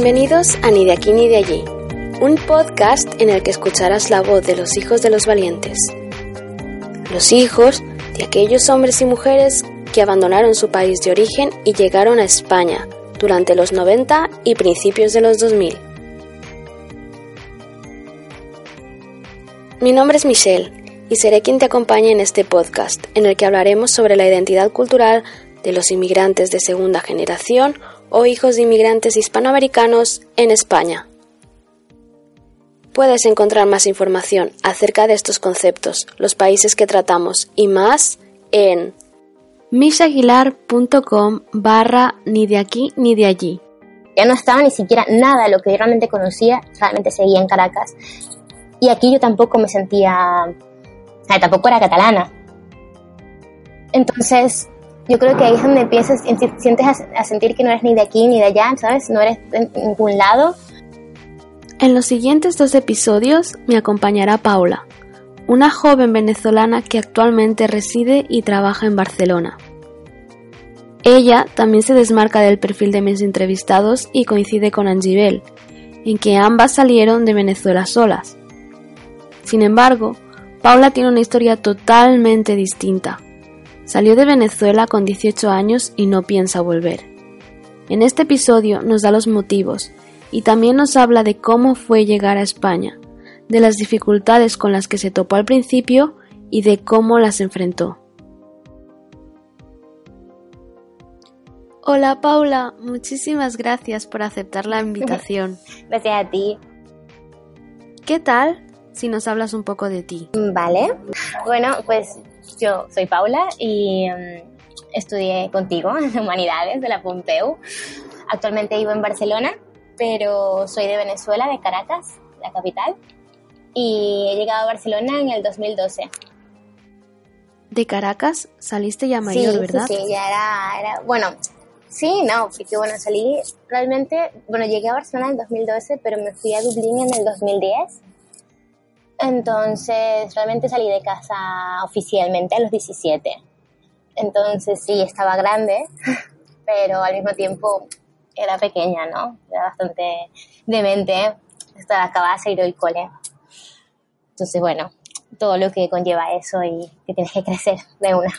Bienvenidos a Ni de aquí ni de allí, un podcast en el que escucharás la voz de los hijos de los valientes. Los hijos de aquellos hombres y mujeres que abandonaron su país de origen y llegaron a España durante los 90 y principios de los 2000. Mi nombre es Michelle y seré quien te acompañe en este podcast, en el que hablaremos sobre la identidad cultural de los inmigrantes de segunda generación o hijos de inmigrantes hispanoamericanos en España. Puedes encontrar más información acerca de estos conceptos, los países que tratamos y más en mishaguilar.com barra ni de aquí ni de allí. Ya no estaba ni siquiera nada de lo que realmente conocía, realmente seguía en Caracas. Y aquí yo tampoco me sentía, tampoco era catalana. Entonces, yo creo que ahí es donde empiezas, sientes a, sentir que no eres ni de aquí ni de allá, ¿sabes? No eres de ningún lado. En los siguientes dos episodios me acompañará Paula, una joven venezolana que actualmente reside y trabaja en Barcelona. Ella también se desmarca del perfil de mis entrevistados y coincide con Angibel, en que ambas salieron de Venezuela solas. Sin embargo, Paula tiene una historia totalmente distinta. Salió de Venezuela con 18 años y no piensa volver. En este episodio nos da los motivos y también nos habla de cómo fue llegar a España, de las dificultades con las que se topó al principio y de cómo las enfrentó. Hola Paula, muchísimas gracias por aceptar la invitación. Gracias a ti. ¿Qué tal si nos hablas un poco de ti? Vale. Bueno, pues yo soy Paula y mm, estudié contigo en Humanidades de la Pompeu. Actualmente vivo en Barcelona, pero soy de Venezuela, de Caracas, la capital, y he llegado a Barcelona en el 2012. De Caracas saliste ya mayor, ¿verdad? Sí, sí, ya era, era, bueno, sí, no, porque bueno, salí realmente, bueno, llegué a Barcelona en el 2012, pero me fui a Dublín en el 2010 entonces, realmente salí de casa oficialmente a los 17. Entonces, sí, estaba grande, pero al mismo tiempo era pequeña, ¿no? Era bastante demente. Estaba, acababa de salir del cole. Entonces, bueno, todo lo que conlleva eso y que tienes que crecer de una.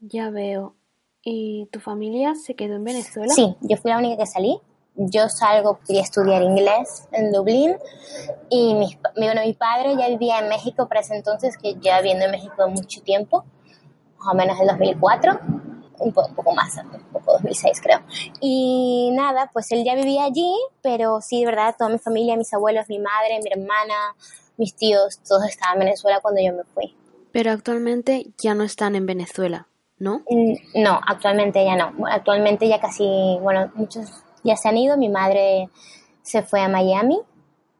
Ya veo. ¿Y tu familia se quedó en Venezuela? Sí, yo fui la única que salí yo salgo, quería estudiar inglés en Dublín y mi, bueno, mi padre ya vivía en México para ese entonces, que ya viviendo en México mucho tiempo, más o menos el 2004, un poco, un poco más, un poco 2006 creo. Y nada, pues él ya vivía allí, pero sí, de verdad, toda mi familia, mis abuelos, mi madre, mi hermana, mis tíos, todos estaban en Venezuela cuando yo me fui. Pero actualmente ya no están en Venezuela, ¿no? Mm, no, actualmente ya no. Actualmente ya casi, bueno, muchos ya se han ido. Mi madre se fue a Miami,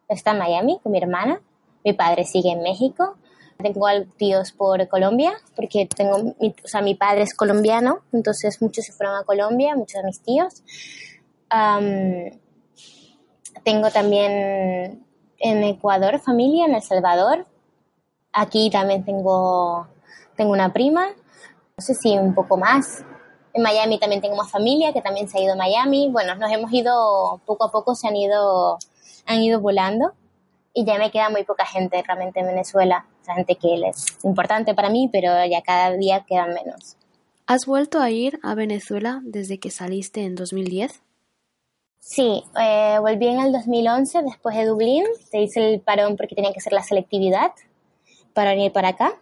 está en Miami con mi hermana. Mi padre sigue en México. Tengo tíos por Colombia, porque tengo, o sea, mi padre es colombiano, entonces muchos se fueron a Colombia, muchos de mis tíos. tengo también en Ecuador familia, en El Salvador. Aquí también tengo, tengo una prima, no sé si un poco más. En Miami también tengo más familia que también se ha ido a Miami. Bueno, nos hemos ido, poco a poco se han ido, han ido volando y ya me queda muy poca gente realmente en Venezuela. O sea, gente que es importante para mí, pero ya cada día quedan menos. ¿Has vuelto a ir a Venezuela desde que saliste en 2010? Sí, eh, volví en el 2011 después de Dublín. Se hizo el parón porque tenía que hacer la selectividad para venir para acá.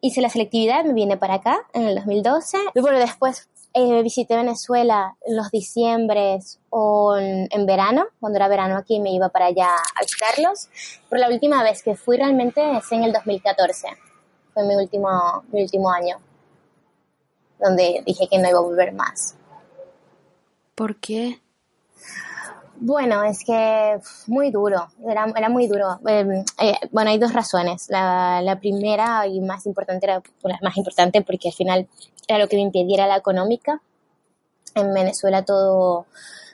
Hice la selectividad, me vine para acá en el 2012. Y bueno, después eh, visité Venezuela en los diciembres o en, verano, cuando era verano aquí me iba para allá a visitarlos, pero la última vez que fui realmente es en el 2014, fue mi último, mi último año, donde dije que no iba a volver más. ¿Por qué? Bueno, es que muy duro, era, muy duro. Em, eh, bueno, hay dos razones. La, primera y más importante era la más importante porque al final era lo que me impidiera la económica. En Venezuela todo,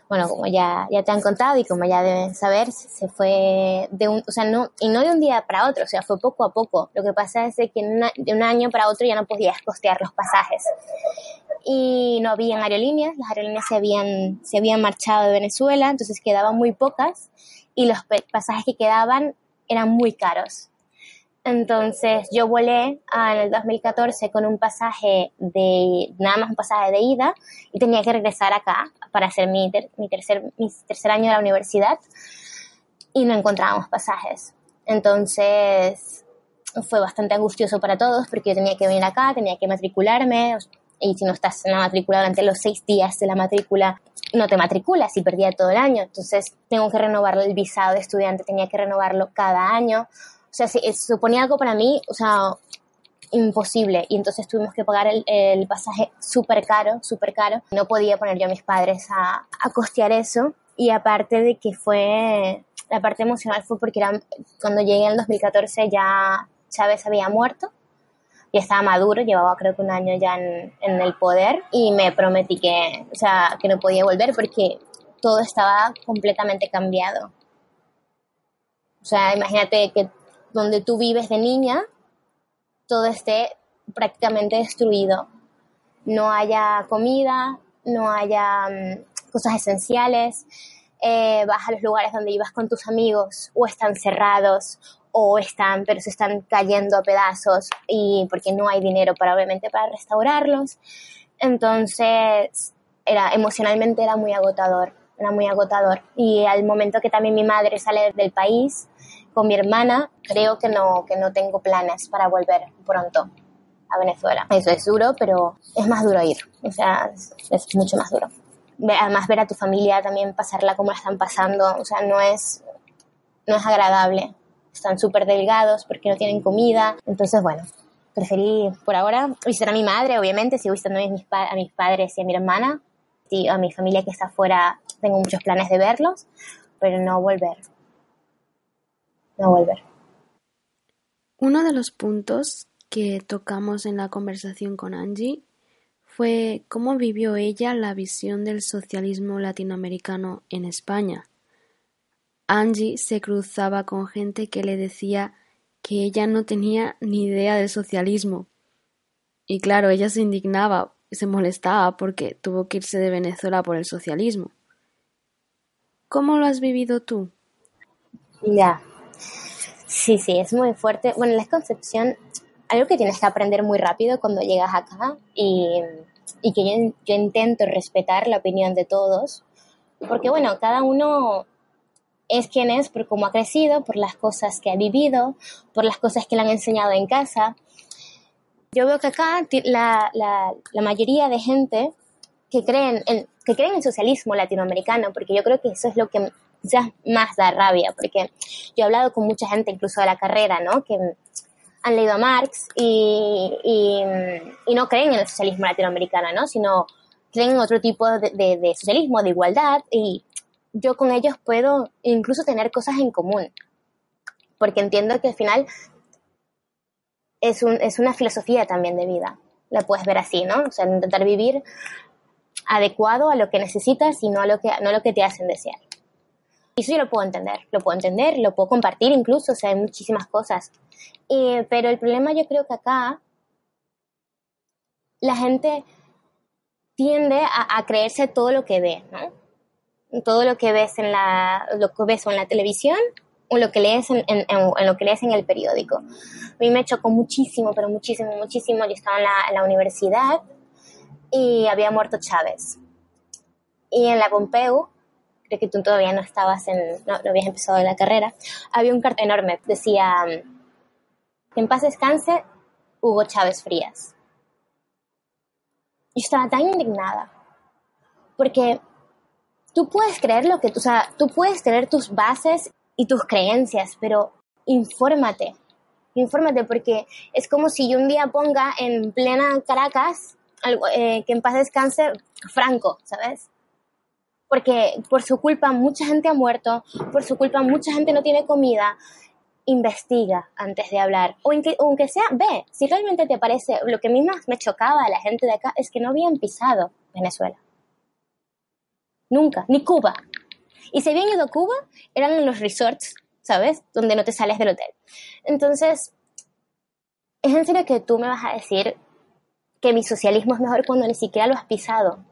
bueno, como ya, ya te han contado y como ya deben saber, se fue de un, o sea, no, y no de un día para otro, o sea, fue poco a poco. Lo que pasa es que de un año para otro ya no podías costear los pasajes. Y no habían aerolíneas, las aerolíneas se habían, se habían marchado de Venezuela, entonces quedaban muy pocas y los pasajes que quedaban eran muy caros. Entonces yo volé en el 2014 con un pasaje de, nada más un pasaje de ida y tenía que regresar acá para hacer mi, mi, tercer, mi tercer año de la universidad y no encontrábamos pasajes. Entonces fue bastante angustioso para todos porque yo tenía que venir acá, tenía que matricularme y si no estás matriculado durante los seis días de la matrícula, no te matriculas y perdía todo el año. Entonces tengo que renovar el visado de estudiante, tenía que renovarlo cada año. O sea, se, suponía algo para mí, o sea, imposible. Y entonces tuvimos que pagar el, pasaje súper caro, súper caro. No podía poner yo a mis padres a, a costear eso. Y aparte de que fue, la parte emocional fue porque era, cuando llegué en el 2014 ya Chávez había muerto y estaba maduro, llevaba creo que un año ya en, en, el poder y me prometí que, o sea, que no podía volver porque todo estaba completamente cambiado. O sea, imagínate que donde tú vives de niña, todo esté prácticamente destruido. No haya comida, no haya mm, cosas esenciales, eh, vas a los lugares donde ibas con tus amigos o están cerrados o están, pero se están cayendo a pedazos y porque no hay dinero para obviamente para restaurarlos. Entonces, era emocionalmente era muy agotador, era muy agotador. Y al momento que también mi madre sale del país, con mi hermana, creo que no, que no tengo planes para volver pronto a Venezuela. Eso es duro, pero es más duro ir. O sea, es, mucho más duro. Además, ver a tu familia también pasarla como la están pasando, o sea, no es, no es agradable. Están súper delgados porque no tienen comida. Entonces, bueno, preferí por ahora visitar a mi madre, obviamente, sigo visitando a mis, a mis padres y a mi hermana. Y a mi familia que está afuera, tengo muchos planes de verlos, pero no volver no volver. Uno de los puntos que tocamos en la conversación con Angie fue cómo vivió ella la visión del socialismo latinoamericano en España. Angie se cruzaba con gente que le decía que ella no tenía ni idea del socialismo. Y claro, ella se indignaba se molestaba porque tuvo que irse de Venezuela por el socialismo. ¿Cómo lo has vivido tú? Ya, Sí, sí, es muy fuerte. Bueno, la concepción, algo que tienes que aprender muy rápido cuando llegas acá y, y que yo, yo, intento respetar la opinión de todos, porque bueno, cada uno es quien es por cómo ha crecido, por las cosas que ha vivido, por las cosas que le han enseñado en casa. Yo veo que acá la, la, mayoría de gente que creen, en, que creen en socialismo latinoamericano, porque yo creo que eso es lo que quizás más da rabia, porque yo he hablado con mucha gente, incluso de la carrera, ¿no? Que han leído a Marx y, y, no creen en el socialismo latinoamericano, ¿no? Sino creen en otro tipo de, de, socialismo, de igualdad, y yo con ellos puedo incluso tener cosas en común, porque entiendo que al final es, un, es una filosofía también de vida, la puedes ver así, ¿no? O sea, intentar vivir adecuado a lo que necesitas y no a lo que, no a lo que te hacen desear. Y eso yo lo puedo entender, lo puedo entender, lo puedo compartir incluso, o sea, hay muchísimas cosas. pero el problema yo creo que acá la gente tiende a, creerse todo lo que ve, ¿no? Todo lo que ves en la, lo que ves en la televisión o lo que lees en, lo que lees en el periódico. A mí me chocó muchísimo, pero muchísimo, muchísimo. Yo estaba en la, en la universidad y había muerto Chávez. Y en la Pompeu creo que tú todavía no estabas en, no, habías empezado la carrera, había un cartel enorme, decía, en paz descanse Hugo Chávez Frías. Y estaba tan indignada, porque tú puedes creer lo que tú, o sea, tú puedes tener tus bases y tus creencias, pero infórmate, infórmate, porque es como si yo un día ponga en plena Caracas algo, eh, que en paz descanse Franco, ¿sabes? porque por su culpa mucha gente ha muerto, por su culpa mucha gente no tiene comida. Investiga antes de hablar. O aunque sea, ve, si realmente te parece, lo que a mí más me chocaba a la gente de acá es que no habían pisado Venezuela. Nunca, ni Cuba. Y si habían ido a Cuba, eran los resorts, ¿sabes? Donde no te sales del hotel. Entonces, es en serio que tú me vas a decir que mi socialismo es mejor cuando ni siquiera lo has pisado.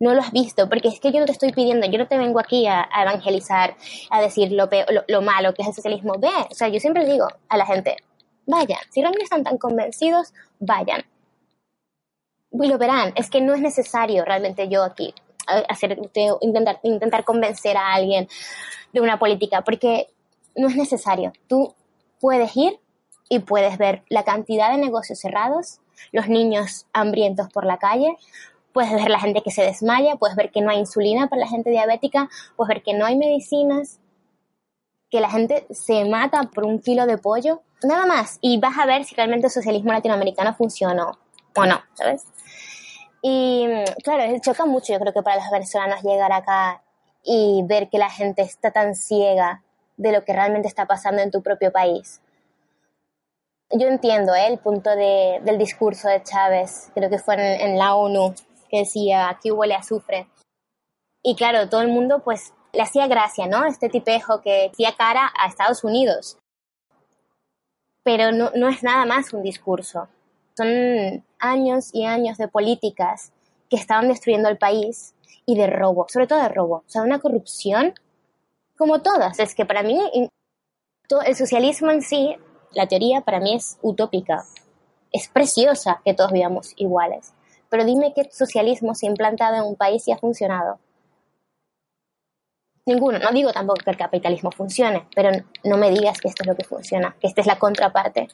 No lo has visto, porque es que yo no te estoy pidiendo, yo no te vengo aquí a, evangelizar, a decir lo, lo, malo que es el socialismo. Ve, o sea, yo siempre digo a la gente, vayan, si realmente están tan convencidos, vayan. Y lo verán, es que no es necesario realmente yo aquí hacer, intentar, intentar convencer a alguien de una política, porque no es necesario. Tú puedes ir y puedes ver la cantidad de negocios cerrados, los niños hambrientos por la calle, puedes ver la gente que se desmaya, puedes ver que no hay insulina para la gente diabética, puedes ver que no hay medicinas, que la gente se mata por un kilo de pollo, nada más. Y vas a ver si realmente el socialismo latinoamericano funciona o no, ¿sabes? Y claro, choca mucho yo creo que para los venezolanos llegar acá y ver que la gente está tan ciega de lo que realmente está pasando en tu propio país. Yo entiendo ¿eh? el punto de, del discurso de Chávez, creo que fue en, la ONU, que decía, aquí huele a azufre. Y claro, todo el mundo pues le hacía gracia, ¿no? Este tipejo que hacía cara a Estados Unidos. Pero no, no es nada más un discurso. Son años y años de políticas que estaban destruyendo el país y de robo, sobre todo de robo, o sea, una corrupción como todas. Es que para mí el socialismo en sí, la teoría para mí es utópica. Es preciosa que todos vivamos iguales. Pero dime qué socialismo se ha implantado en un país y ha funcionado. Ninguno. No digo tampoco que el capitalismo funcione, pero no me digas que esto es lo que funciona, que esta es la contraparte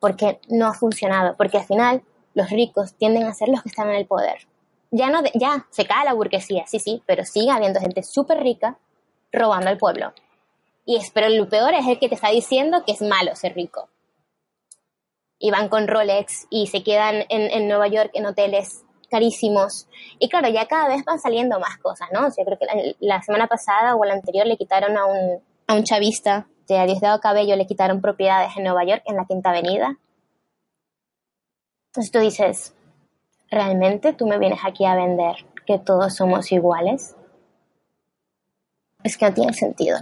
porque no ha funcionado, porque al final los ricos tienden a ser los que están en el poder. Ya no, ya se cae la burguesía, sí, sí, pero sigue habiendo gente súper rica robando al pueblo. Y es, pero lo peor es el que te está diciendo que es malo ser rico. Y van con Rolex y se quedan en, en Nueva York en hoteles carísimos. Y claro, ya cada vez van saliendo más cosas, ¿no? yo creo que la, la, semana pasada o la anterior le quitaron a un, a un chavista de a Diosdado Cabello le quitaron propiedades en Nueva York, en la Quinta Avenida. Entonces tú dices, ¿realmente tú me vienes aquí a vender que todos somos iguales? Es que no tiene sentido.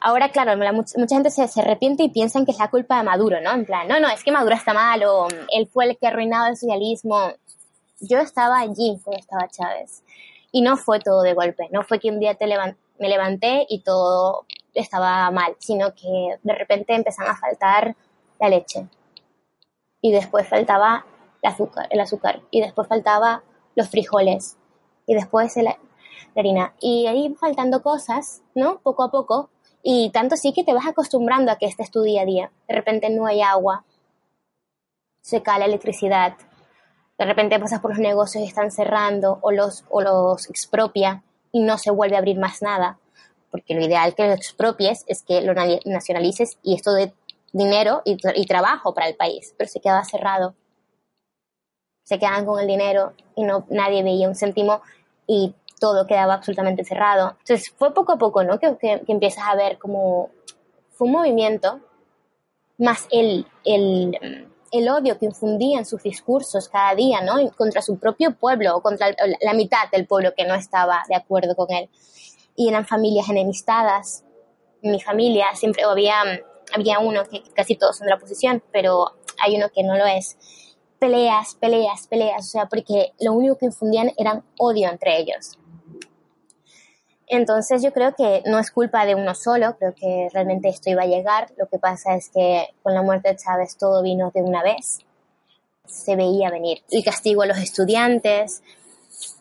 Ahora, claro, mucha, gente se, se, arrepiente y piensan que es la culpa de Maduro, ¿no? En plan, no, no, es que Maduro está mal o él fue el que arruinado el socialismo. Yo estaba allí cuando estaba Chávez y no fue todo de golpe, no fue que un día me levanté y todo estaba mal, sino que de repente empezaron a faltar la leche. Y después faltaba el azúcar, el azúcar. Y después faltaba los frijoles. Y después la harina. Y ahí faltando cosas, ¿no? Poco a poco. Y tanto sí que te vas acostumbrando a que este es tu día a día. De repente no hay agua, se cae la electricidad, de repente pasas por los negocios y están cerrando o los, o los expropia y no se vuelve a abrir más nada porque lo ideal que lo expropies es que lo nacionalices y esto de dinero y, trabajo para el país, pero se quedaba cerrado. Se quedaban con el dinero y no nadie veía un céntimo y todo quedaba absolutamente cerrado. Entonces fue poco a poco, ¿no? Que, que, empiezas a ver como fue un movimiento más el, el, el odio que infundía en sus discursos cada día, ¿no? Contra su propio pueblo o contra la mitad del pueblo que no estaba de acuerdo con él y eran familias enemistadas. En mi familia siempre había, había uno que casi todos son de la oposición, pero hay uno que no lo es. Peleas, peleas, peleas, o sea, porque lo único que infundían eran odio entre ellos. Entonces yo creo que no es culpa de uno solo, creo que realmente esto iba a llegar. Lo que pasa es que con la muerte de Chávez todo vino de una vez. Se veía venir el castigo a los estudiantes.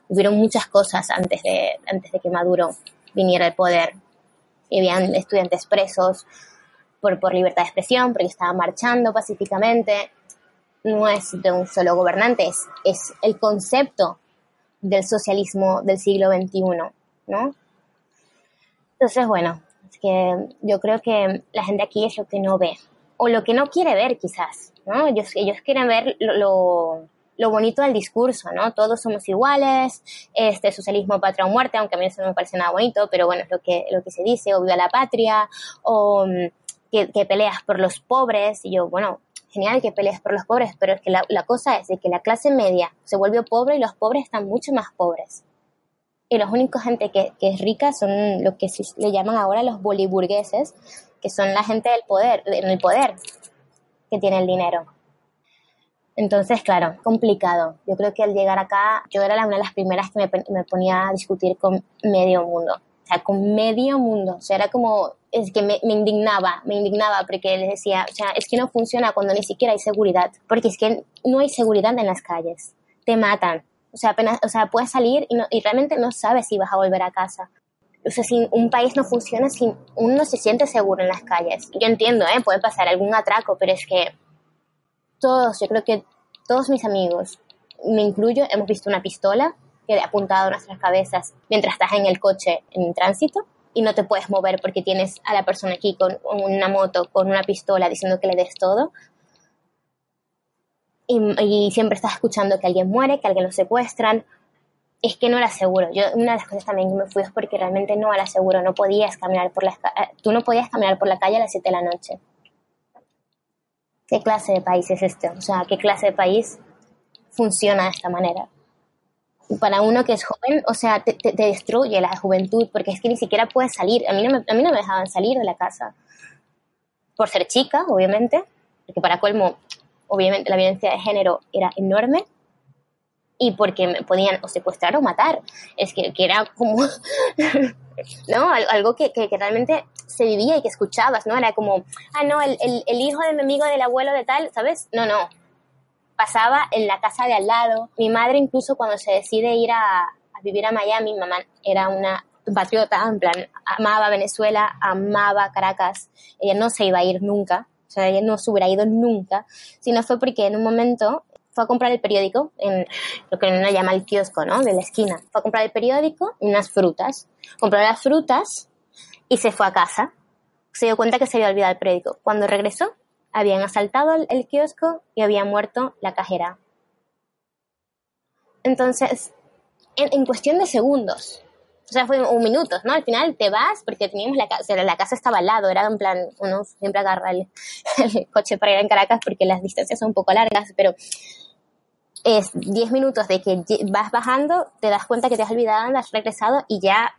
Hubieron muchas cosas antes de, antes de que Maduro viniera al poder. Y habían estudiantes presos por, por libertad de expresión, porque estaban marchando pacíficamente. No es de un solo gobernante, es, es el concepto del socialismo del siglo XXI, ¿no? Entonces, bueno, es que yo creo que la gente aquí es lo que no ve, o lo que no quiere ver quizás, ¿no? Ellos, ellos quieren ver lo, lo bonito del discurso, ¿no? Todos somos iguales, este socialismo patria o muerte, aunque a mí eso no me parece nada bonito, pero bueno, es lo que, lo que se dice, o viva la patria, o mm, que, peleas por los pobres, y yo, bueno, genial que peleas por los pobres, pero es que la, la, cosa es de que la clase media se vuelve pobre y los pobres están mucho más pobres. Y los únicos gente que, que es rica son lo que le llaman ahora los boliburgueses, que son la gente del poder, en el poder, que tiene el dinero. Entonces, claro, complicado. Yo creo que al llegar acá, yo era una de las primeras que me, me ponía a discutir con medio mundo. O sea, con medio mundo. O sea, era como, es que me, indignaba, me indignaba porque les decía, o sea, es que no funciona cuando ni siquiera hay seguridad. Porque es que no hay seguridad en las calles. Te matan. O sea, apenas, o sea, puedes salir y, no, y realmente no sabes si vas a volver a casa. O sea, si un país no funciona, si uno no se siente seguro en las calles. Yo entiendo, ¿eh? Puede pasar algún atraco, pero es que todos, yo creo que todos mis amigos, me incluyo, hemos visto una pistola que ha apuntado a nuestras cabezas mientras estás en el coche en tránsito y no te puedes mover porque tienes a la persona aquí con una moto, con una pistola diciendo que le des todo. Y, siempre estás escuchando que alguien muere, que alguien lo secuestran. Es que no era seguro. Yo, una de las cosas también que me fui es porque realmente no era seguro. No podías caminar por la, eh, tú no podías caminar por la calle a las 7 de la noche. ¿Qué clase de país es este? O sea, ¿qué clase de país funciona de esta manera? Para uno que es joven, o sea, te, destruye la juventud porque es que ni siquiera puedes salir. A mí, no me, a mí no me dejaban salir de la casa. Por ser chica, obviamente, porque para colmo, obviamente la violencia de género era enorme y porque me podían o secuestrar o matar. Es que, que era como, ¿no? Algo que, que, realmente se vivía y que escuchabas, ¿no? Era como, ah, no, el, el, hijo de mi amigo del abuelo de tal, ¿sabes? No, no. Pasaba en la casa de al lado. Mi madre incluso cuando se decide ir a, a vivir a Miami, mi mamá era una patriota, en plan, amaba Venezuela, amaba Caracas. Ella no se iba a ir nunca. O sea, ella no se hubiera ido nunca, sino fue porque en un momento fue a comprar el periódico en lo que uno llama el kiosco, ¿no? De la esquina. Fue a comprar el periódico y unas frutas. Compró las frutas y se fue a casa. Se dio cuenta que se había olvidado el periódico. Cuando regresó, habían asaltado el, kiosco y había muerto la cajera. Entonces, en, cuestión de segundos, sea, fue un minuto, ¿no? Al final te vas porque teníamos la casa, la casa estaba al lado, era en plan, uno siempre agarra el, el, coche para ir en Caracas porque las distancias son un poco largas, pero es 10 minutos de que vas bajando, te das cuenta que te has olvidado, has regresado y ya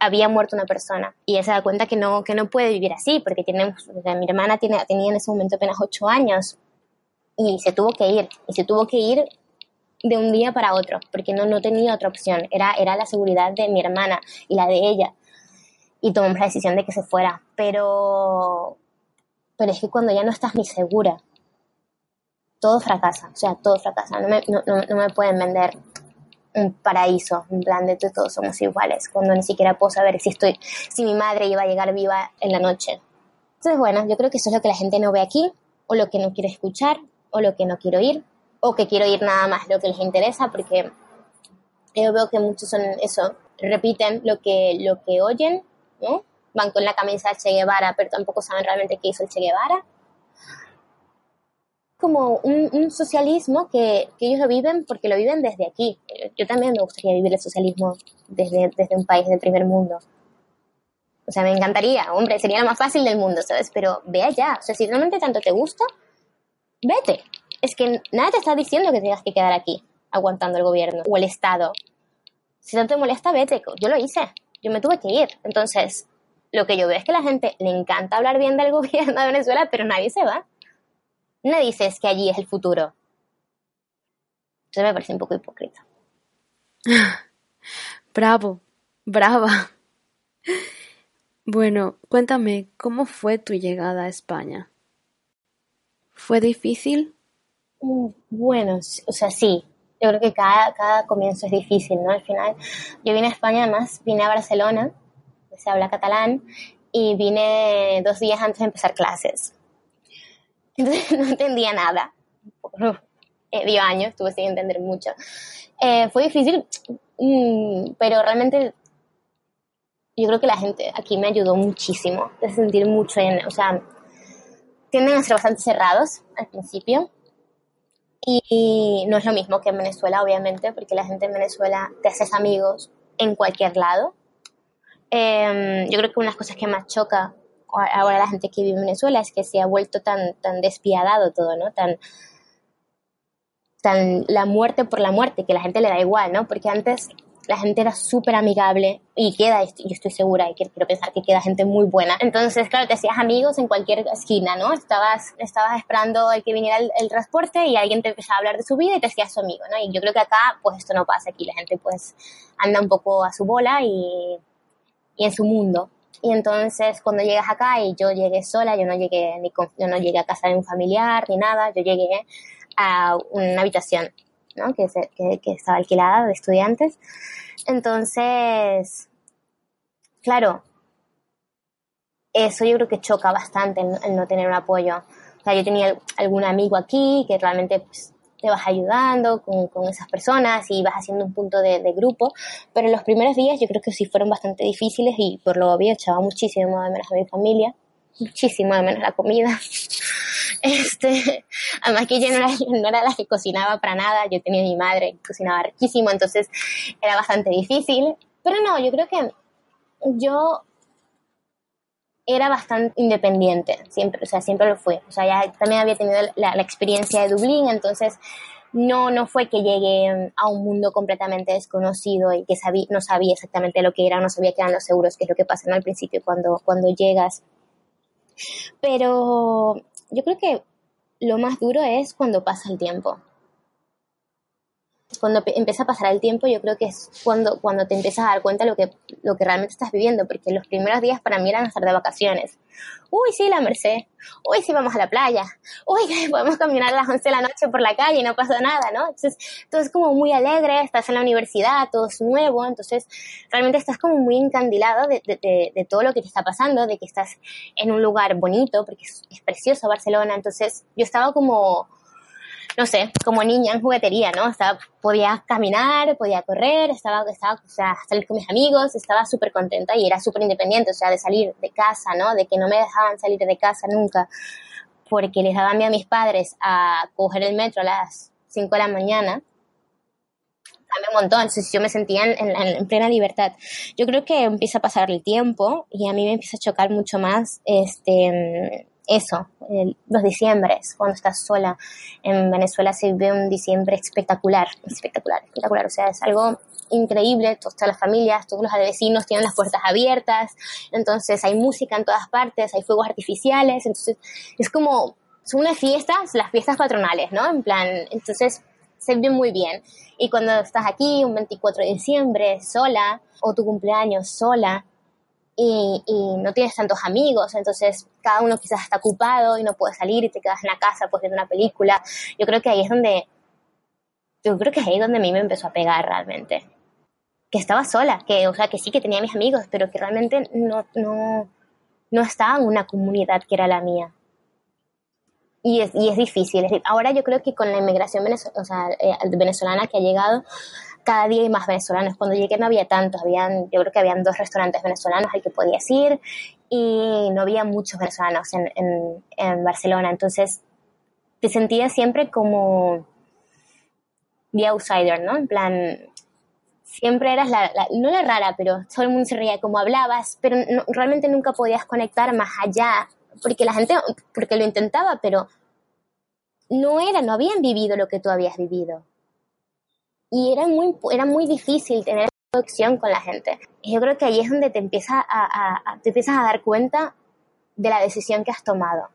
había muerto una persona. Y ella se da cuenta que no, que no puede vivir así, porque tiene, mi hermana tiene, tenía en ese momento apenas 8 años y se tuvo que ir. Y se tuvo que ir de un día para otro, porque no, no tenía otra opción. Era, era la seguridad de mi hermana y la de ella. Y tomamos la decisión de que se fuera. Pero, pero es que cuando ya no estás ni segura todo fracasa, o sea, todo fracasa. No me, no, no, me pueden vender un paraíso, un plan de todos somos iguales, cuando ni siquiera puedo saber si estoy, si mi madre iba a llegar viva en la noche. Entonces, bueno, yo creo que eso es lo que la gente no ve aquí, o lo que no quiere escuchar, o lo que no quiero oír, o que quiero oír nada más lo que les interesa, porque yo veo que muchos son eso, repiten lo que, lo que oyen, ¿no? Van con la camisa de Che Guevara, pero tampoco saben realmente qué hizo el Che Guevara como un, socialismo que, ellos lo viven porque lo viven desde aquí. Yo también me gustaría vivir el socialismo desde, desde un país del primer mundo. O sea, me encantaría, hombre, sería lo más fácil del mundo, ¿sabes? Pero ve allá, o sea, si realmente tanto te gusta, vete. Es que nada te está diciendo que tengas que quedar aquí, aguantando el gobierno o el Estado. Si no te molesta, vete. Yo lo hice, yo me tuve que ir. Entonces, lo que yo veo es que a la gente le encanta hablar bien del gobierno de Venezuela, pero nadie se va no dices que allí es el futuro. Eso me parece un poco hipócrita. Bravo, brava. Bueno, cuéntame, ¿cómo fue tu llegada a España? ¿Fue difícil? Bueno, o sea, sí. Yo creo que cada, comienzo es difícil, ¿no? Al final, yo vine a España, además vine a Barcelona, se habla catalán, y vine dos días antes de empezar clases. Entonces no entendía nada. Eh, dio años, estuve sin entender mucho. Eh, fue difícil, mm, pero realmente yo creo que la gente aquí me ayudó muchísimo, de sentir mucho, en, o sea, tienden a ser bastante cerrados al principio. Y, no es lo mismo que en Venezuela, obviamente, porque la gente en Venezuela te haces amigos en cualquier lado. Em, yo creo que una de las cosas que más choca ahora la gente que vive en Venezuela es que se ha vuelto tan, tan despiadado todo, ¿no? Tan, tan la muerte por la muerte, que la gente le da igual, ¿no? Porque antes la gente era súper amigable y queda, yo estoy segura y quiero pensar que queda gente muy buena. Entonces, claro, te hacías amigos en cualquier esquina, ¿no? Estabas, estabas esperando el que viniera el, transporte y alguien te empezaba a hablar de su vida y te hacías su amigo, ¿no? Y yo creo que acá, pues esto no pasa aquí, la gente pues anda un poco a su bola y, y en su mundo. Y entonces cuando llegas acá y yo llegué sola, yo no llegué ni yo no llegué a casa de un familiar ni nada, yo llegué a una habitación ¿no? que, que, estaba alquilada de estudiantes. Entonces, claro, eso yo creo que choca bastante el, no tener un apoyo. O sea, yo tenía algún amigo aquí que realmente pues, te vas ayudando con, esas personas y vas haciendo un punto de, grupo, pero los primeros días yo creo que sí fueron bastante difíciles y por lo obvio echaba muchísimo de menos a mi familia, muchísimo de menos la comida. Este, además que yo no era, no era la que cocinaba para nada, yo tenía mi madre que cocinaba riquísimo, entonces era bastante difícil. Pero no, yo creo que yo era bastante independiente, siempre, o sea, siempre lo fui. O sea, ya también había tenido la, experiencia de Dublín, entonces no, no fue que llegué a un mundo completamente desconocido y que sabí, no sabía exactamente lo que era, no sabía qué eran los euros, que es lo que pasa al principio cuando, cuando llegas. Pero yo creo que lo más duro es cuando pasa el tiempo. Cuando empieza a pasar el tiempo, yo creo que es cuando, cuando te empiezas a dar cuenta de lo que, lo que realmente estás viviendo, porque los primeros días para mí eran estar de vacaciones. Uy, sí, la Merced. Uy, sí, vamos a la playa. Uy, podemos caminar a las 11 de la noche por la calle y no pasa nada, ¿no? Entonces, todo es como muy alegre, estás en la universidad, todo es nuevo, entonces realmente estás como muy encandilado de, de, de, todo lo que te está pasando, de que estás en un lugar bonito, porque es, es precioso Barcelona, entonces yo estaba como no sé, como niña en juguetería, ¿no? Estaba, podía caminar, podía correr, estaba, estaba, o sea, salir con mis amigos, estaba súper contenta y era súper independiente, o sea, de salir de casa, ¿no? De que no me dejaban salir de casa nunca, porque les daban a mis padres a coger el metro a las 5 de la mañana, cambia un montón, entonces yo me sentía en, en, plena libertad. Yo creo que empieza a pasar el tiempo y a mí me empieza a chocar mucho más este eso, los diciembres, cuando estás sola. En Venezuela se vive un diciembre espectacular, espectacular, espectacular. O sea, es algo increíble, todas las familias, todos los vecinos tienen las puertas abiertas, entonces hay música en todas partes, hay fuegos artificiales, entonces es como, son unas fiestas, las fiestas patronales, ¿no? En plan, entonces se vive muy bien. Y cuando estás aquí un 24 de diciembre sola, o tu cumpleaños sola, y, no tienes tantos amigos, entonces cada uno quizás está ocupado y no puede salir y te quedas en la casa pues viendo una película. Yo creo que ahí es donde, yo creo que es ahí donde a mí me empezó a pegar realmente. Que estaba sola, que, o sea, que sí que tenía mis amigos, pero que realmente no, no, no estaba en una comunidad que era la mía. Y es, y es difícil. Ahora yo creo que con la inmigración o sea, eh, venezolana que ha llegado, cada día hay más venezolanos. Cuando llegué no había tantos, habían, yo creo que habían dos restaurantes venezolanos al que podías ir y no había muchos venezolanos en, Barcelona. Entonces te sentías siempre como the outsider, ¿no? En plan, siempre eras la, no la rara, pero todo el mundo se reía como hablabas, pero realmente nunca podías conectar más allá, porque la gente, porque lo intentaba, pero no era, no habían vivido lo que tú habías vivido y era muy, era muy difícil tener conexión con la gente. Y yo creo que ahí es donde te, empieza a, te empiezas a dar cuenta de la decisión que has tomado.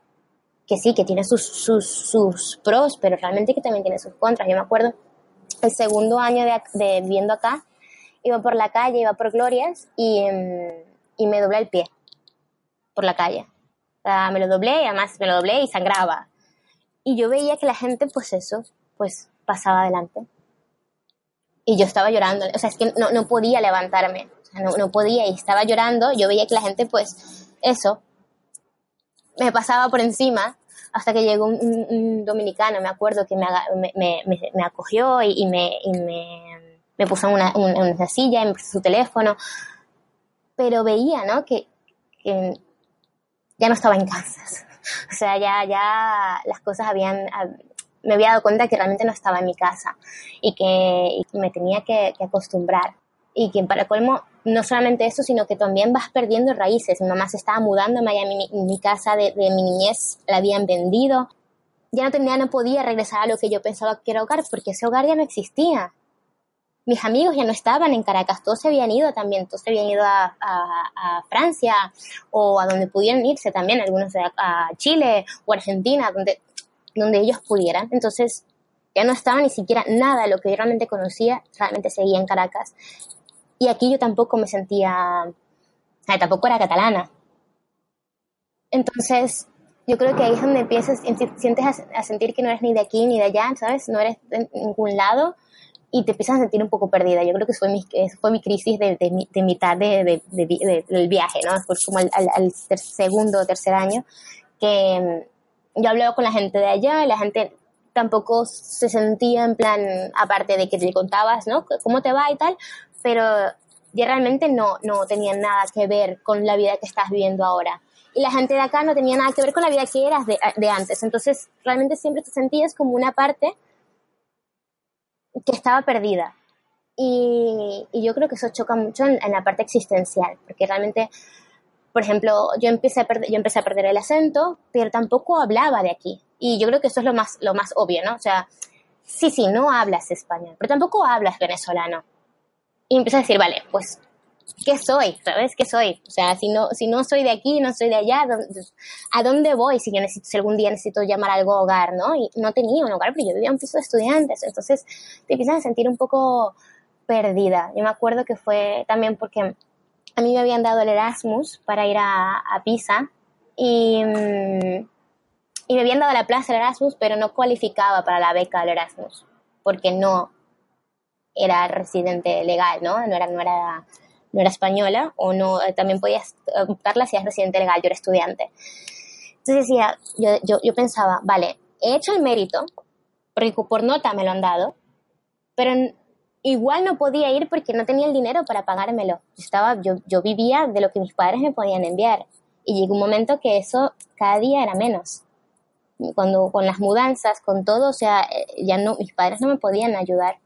Que sí, que tiene sus, sus, sus pros, pero realmente que también tiene sus contras. Yo me acuerdo, el segundo año de, de viviendo acá, iba por la calle, iba por Glorias y, em, y me doblé el pie por la calle. Me lo doblé, además me lo doblé y sangraba. Y yo veía que la gente, pues eso, pues pasaba adelante y yo estaba llorando, o sea, es que no, no podía levantarme, o sea, no, no, podía y estaba llorando, yo veía que la gente, pues, eso, me pasaba por encima hasta que llegó un, dominicano, me acuerdo, que me, me, me, acogió y, me, y me, me puso en una, una, silla y me puso su teléfono, pero veía, ¿no? Que, que ya no estaba en Kansas. O sea, ya, ya las cosas habían, me había dado cuenta que realmente no estaba en mi casa y que, me tenía que, acostumbrar. Y que para colmo, no solamente eso, sino que también vas perdiendo raíces. Mi mamá se estaba mudando a Miami, mi, casa de, mi niñez la habían vendido. Ya no tenía, no podía regresar a lo que yo pensaba que era hogar, porque ese hogar ya no existía. mis amigos ya no estaban en Caracas, todos se habían ido también, todos se habían ido a, Francia o a donde pudieran irse también, algunos a, Chile o Argentina, donde, donde ellos pudieran. Entonces ya no estaba ni siquiera nada de lo que yo realmente conocía, realmente seguía en Caracas. Y aquí yo tampoco me sentía, tampoco era catalana. Entonces, yo creo que ahí es donde empiezas, sientes a, sentir que no eres ni de aquí ni de allá, ¿sabes? No eres de ningún lado y te empiezas a sentir un poco perdida. Yo creo que fue mi, fue mi crisis de, de, mitad de, del viaje, ¿no? Fue como al, al, segundo o tercer año que yo hablaba con la gente de allá y la gente tampoco se sentía en plan, aparte de que te contabas, ¿no? Cómo te va y tal, pero ya realmente no, no tenía nada que ver con la vida que estás viviendo ahora. Y la gente de acá no tenía nada que ver con la vida que eras de, de antes. Entonces, realmente siempre te sentías como una parte que estaba perdida. Y, y yo creo que eso choca mucho en, la parte existencial, porque realmente, por ejemplo, yo empecé, a perder, yo empecé a perder el acento, pero tampoco hablaba de aquí. Y yo creo que eso es lo más, lo más obvio, ¿no? O sea, sí, sí, no hablas español, pero tampoco hablas venezolano. Y empecé a decir, vale, pues, ¿qué soy? ¿Sabes? ¿Qué soy? O sea, si no, si no soy de aquí, no soy de allá, ¿a dónde voy si yo necesito, si algún día necesito llamar algo hogar, ¿no? Y no tenía un hogar, pero yo vivía en un piso de estudiantes, entonces te empiezas a sentir un poco perdida. Yo me acuerdo que fue también porque a mí me habían dado el Erasmus para ir a, a Pisa y, mm, y me habían dado la plaza del Erasmus, pero no cualificaba para la beca del Erasmus, porque no era residente legal, ¿no? No era, no era, no era española, o no, también podías optarla si eras residente legal, yo era estudiante. Entonces decía, yo, yo, yo pensaba, vale, he hecho el mérito, porque por nota me lo han dado, pero igual no podía ir porque no tenía el dinero para pagármelo. Estaba, yo, yo vivía de lo que mis padres me podían enviar. Y llegó un momento que eso cada día era menos cuando con las mudanzas, con todo, o sea, eh, ya no, mis padres no me podían ayudar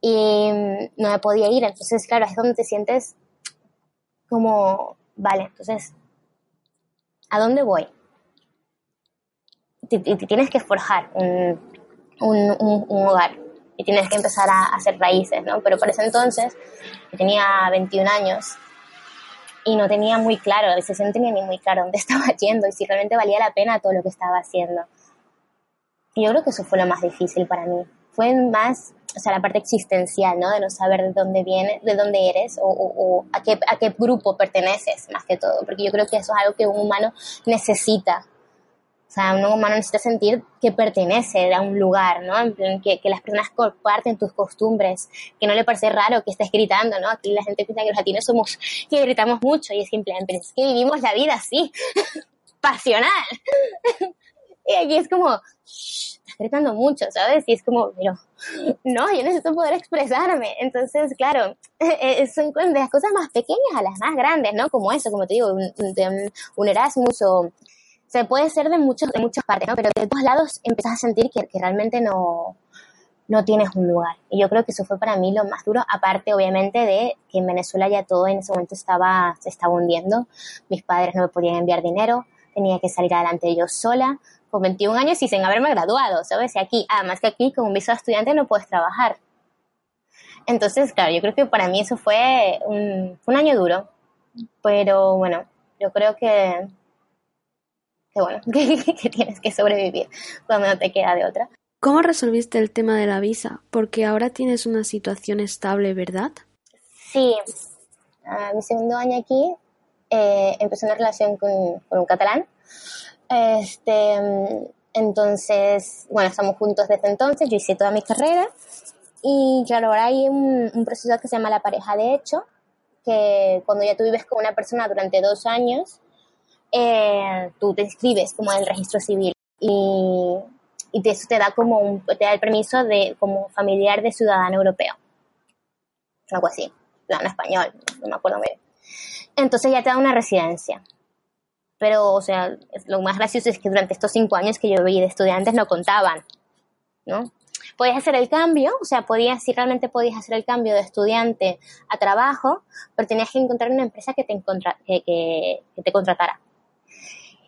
y mm, no me podía ir, entonces claro, es donde te sientes como, vale, entonces, ¿a dónde voy? Y tienes que forjar un, un, un, hogar y tienes que empezar a hacer raíces, ¿no? Pero por ese entonces, yo tenía 21 años, y no tenía muy claro, a veces no tenía ni muy claro dónde estaba yendo y si realmente valía la pena todo lo que estaba haciendo. Y yo creo que eso fue lo más difícil para mí. Fue más, o sea, la parte existencial, ¿no? De no saber de dónde viene, de dónde eres o, o a, qué, a qué grupo perteneces, más que todo. Porque yo creo que eso es algo que un humano necesita o sea, un humano necesita sentir que pertenece a un lugar, ¿no? Que, que las personas comparten tus costumbres, que no le parece raro que estés gritando, ¿no? Aquí la gente piensa que los latinos somos, que gritamos mucho y es pero es que vivimos la vida así, pasional. y aquí es como, estás gritando mucho, ¿sabes? Y es como, pero no, yo necesito poder expresarme. Entonces, claro, son de las cosas más pequeñas a las más grandes, ¿no? Como eso, como te digo, un, un Erasmus o se puede ser de, muchos, de muchas partes, ¿no? Pero de todos lados empiezas a sentir que, que realmente no, no tienes un lugar. Y yo creo que eso fue para mí lo más duro, aparte obviamente de que en Venezuela ya todo en ese momento estaba, se estaba hundiendo, mis padres no me podían enviar dinero, tenía que salir adelante yo sola, con 21 años y sin haberme graduado, ¿sabes? Y aquí, además que aquí con un visado estudiante no puedes trabajar. Entonces, claro, yo creo que para mí eso fue un, un año duro, pero bueno, yo creo que que bueno, que, tienes que sobrevivir cuando no te queda de otra. ¿Cómo resolviste el tema de la visa? Porque ahora tienes una situación estable, ¿verdad? Sí. mi segundo año aquí eh, empecé una relación con, un catalán. Este, entonces, bueno, estamos juntos desde entonces. Yo hice toda mi carrera. Y claro, ahora hay un, un proceso que se llama la pareja de hecho, que cuando ya tú vives con una persona durante dos años, eh, tú te inscribes como en el registro civil y, y eso te da como un, te da el permiso de como familiar de ciudadano europeo. Algo así, plano español, no me acuerdo bien. Entonces ya te da una residencia. Pero, o sea, lo más gracioso es que durante estos cinco años que yo viví de estudiantes no contaban, ¿no? Podías hacer el cambio, o sea, podías, si realmente podías hacer el cambio de estudiante a trabajo, pero tenías que encontrar una empresa que te, que, que te contratara.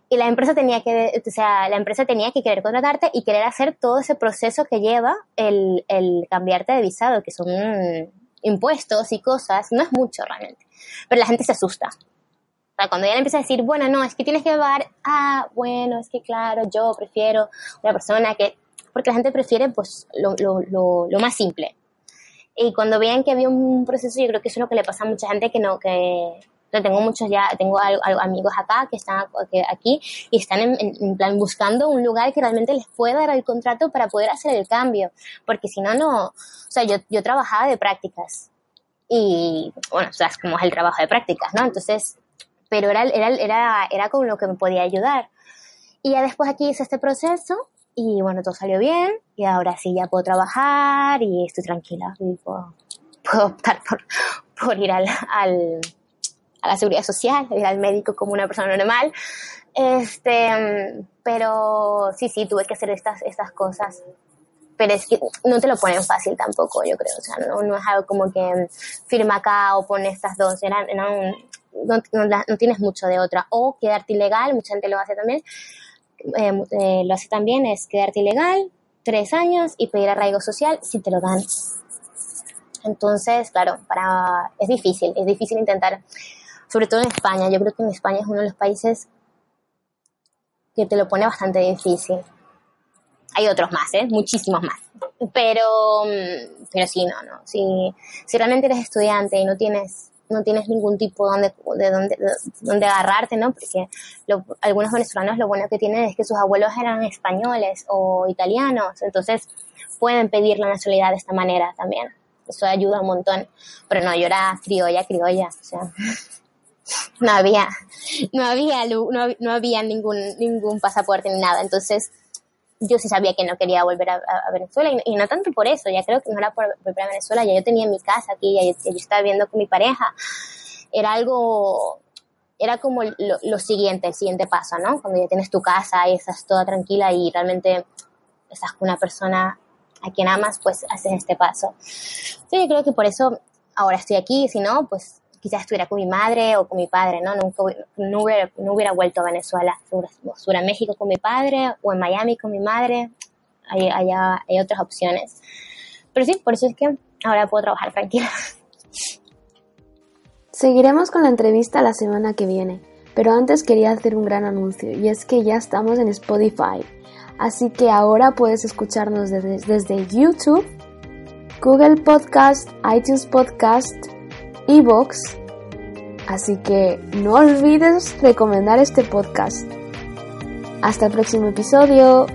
Y la empresa tenía que, o sea, la empresa tenía que querer contratarte y querer hacer todo ese proceso que lleva el, el cambiarte de visado, que son impuestos y cosas, no es mucho realmente, pero la gente se asusta. O sea, cuando ya le empieza a decir, bueno, no, es que tienes que llevar, ah, bueno, es que claro, yo prefiero una persona que, porque la gente prefiere pues lo, lo, lo, lo más simple. Y cuando vean que había un proceso, yo creo que eso es lo que le pasa a mucha gente que no, que, tengo muchos ya, tengo amigos acá que están aquí y están en, plan buscando un lugar que realmente les pueda dar el contrato para poder hacer el cambio, porque si no, no, o sea, yo, yo trabajaba de prácticas y, bueno, o sea, es como es el trabajo de prácticas, ¿no? Entonces, pero era, era, era, era con lo que me podía ayudar. Y ya después aquí hice este proceso y bueno, todo salió bien y ahora sí ya puedo trabajar y estoy tranquila y puedo, puedo optar por, por ir al, al la seguridad social, ir al médico como una persona normal. Este, pero sí, sí, tuve que hacer estas, estas cosas. Pero es que no te lo ponen fácil tampoco, yo creo. O sea, no, no es algo como que firma acá o pone estas dos. Eran no, no, tienes mucho de otra. O quedarte ilegal, mucha gente lo hace también. Eh, eh, lo hace también, es quedarte ilegal, tres años y pedir arraigo social si te lo dan. Entonces, claro, para, es difícil, es difícil intentar sobre todo en España. Yo creo que en España es uno de los países que te lo pone bastante difícil. Hay otros más, ¿eh? Muchísimos más. Pero, mm, pero sí, no, no. Si, si realmente eres estudiante y no tienes, no tienes ningún tipo donde, de donde, donde agarrarte, ¿no? Porque algunos venezolanos lo bueno que tienen es que sus abuelos eran españoles o italianos, entonces pueden pedir la nacionalidad de esta manera también. Eso ayuda un montón. Pero no, yo era criolla, criolla, o sea no había, no había, no, había ningún, ningún pasaporte ni nada. Entonces, yo sí sabía que no quería volver a, Venezuela y, no tanto por eso, ya creo que no era por volver a Venezuela, ya yo tenía mi casa aquí, ya yo, estaba viviendo con mi pareja. Era algo, era como lo, siguiente, el siguiente paso, ¿no? Cuando ya tienes tu casa y estás toda tranquila y realmente estás con una persona a quien amas, pues haces este paso. Sí, yo creo que por eso ahora estoy aquí, si no, pues quizás estuviera con mi madre o con mi padre, ¿no? Nunca, no, hubiera, no hubiera vuelto a Venezuela, estuviera en México con mi padre o en Miami con mi madre, hay, hay otras opciones. Pero sí, por eso es que ahora puedo trabajar tranquila. Seguiremos con la entrevista la semana que viene, pero antes quería hacer un gran anuncio y es que ya estamos en Spotify, así que ahora puedes escucharnos desde, desde YouTube, Google Podcast, iTunes Podcast, Evox. Así que no olvides recomendar este podcast. Hasta el próximo episodio.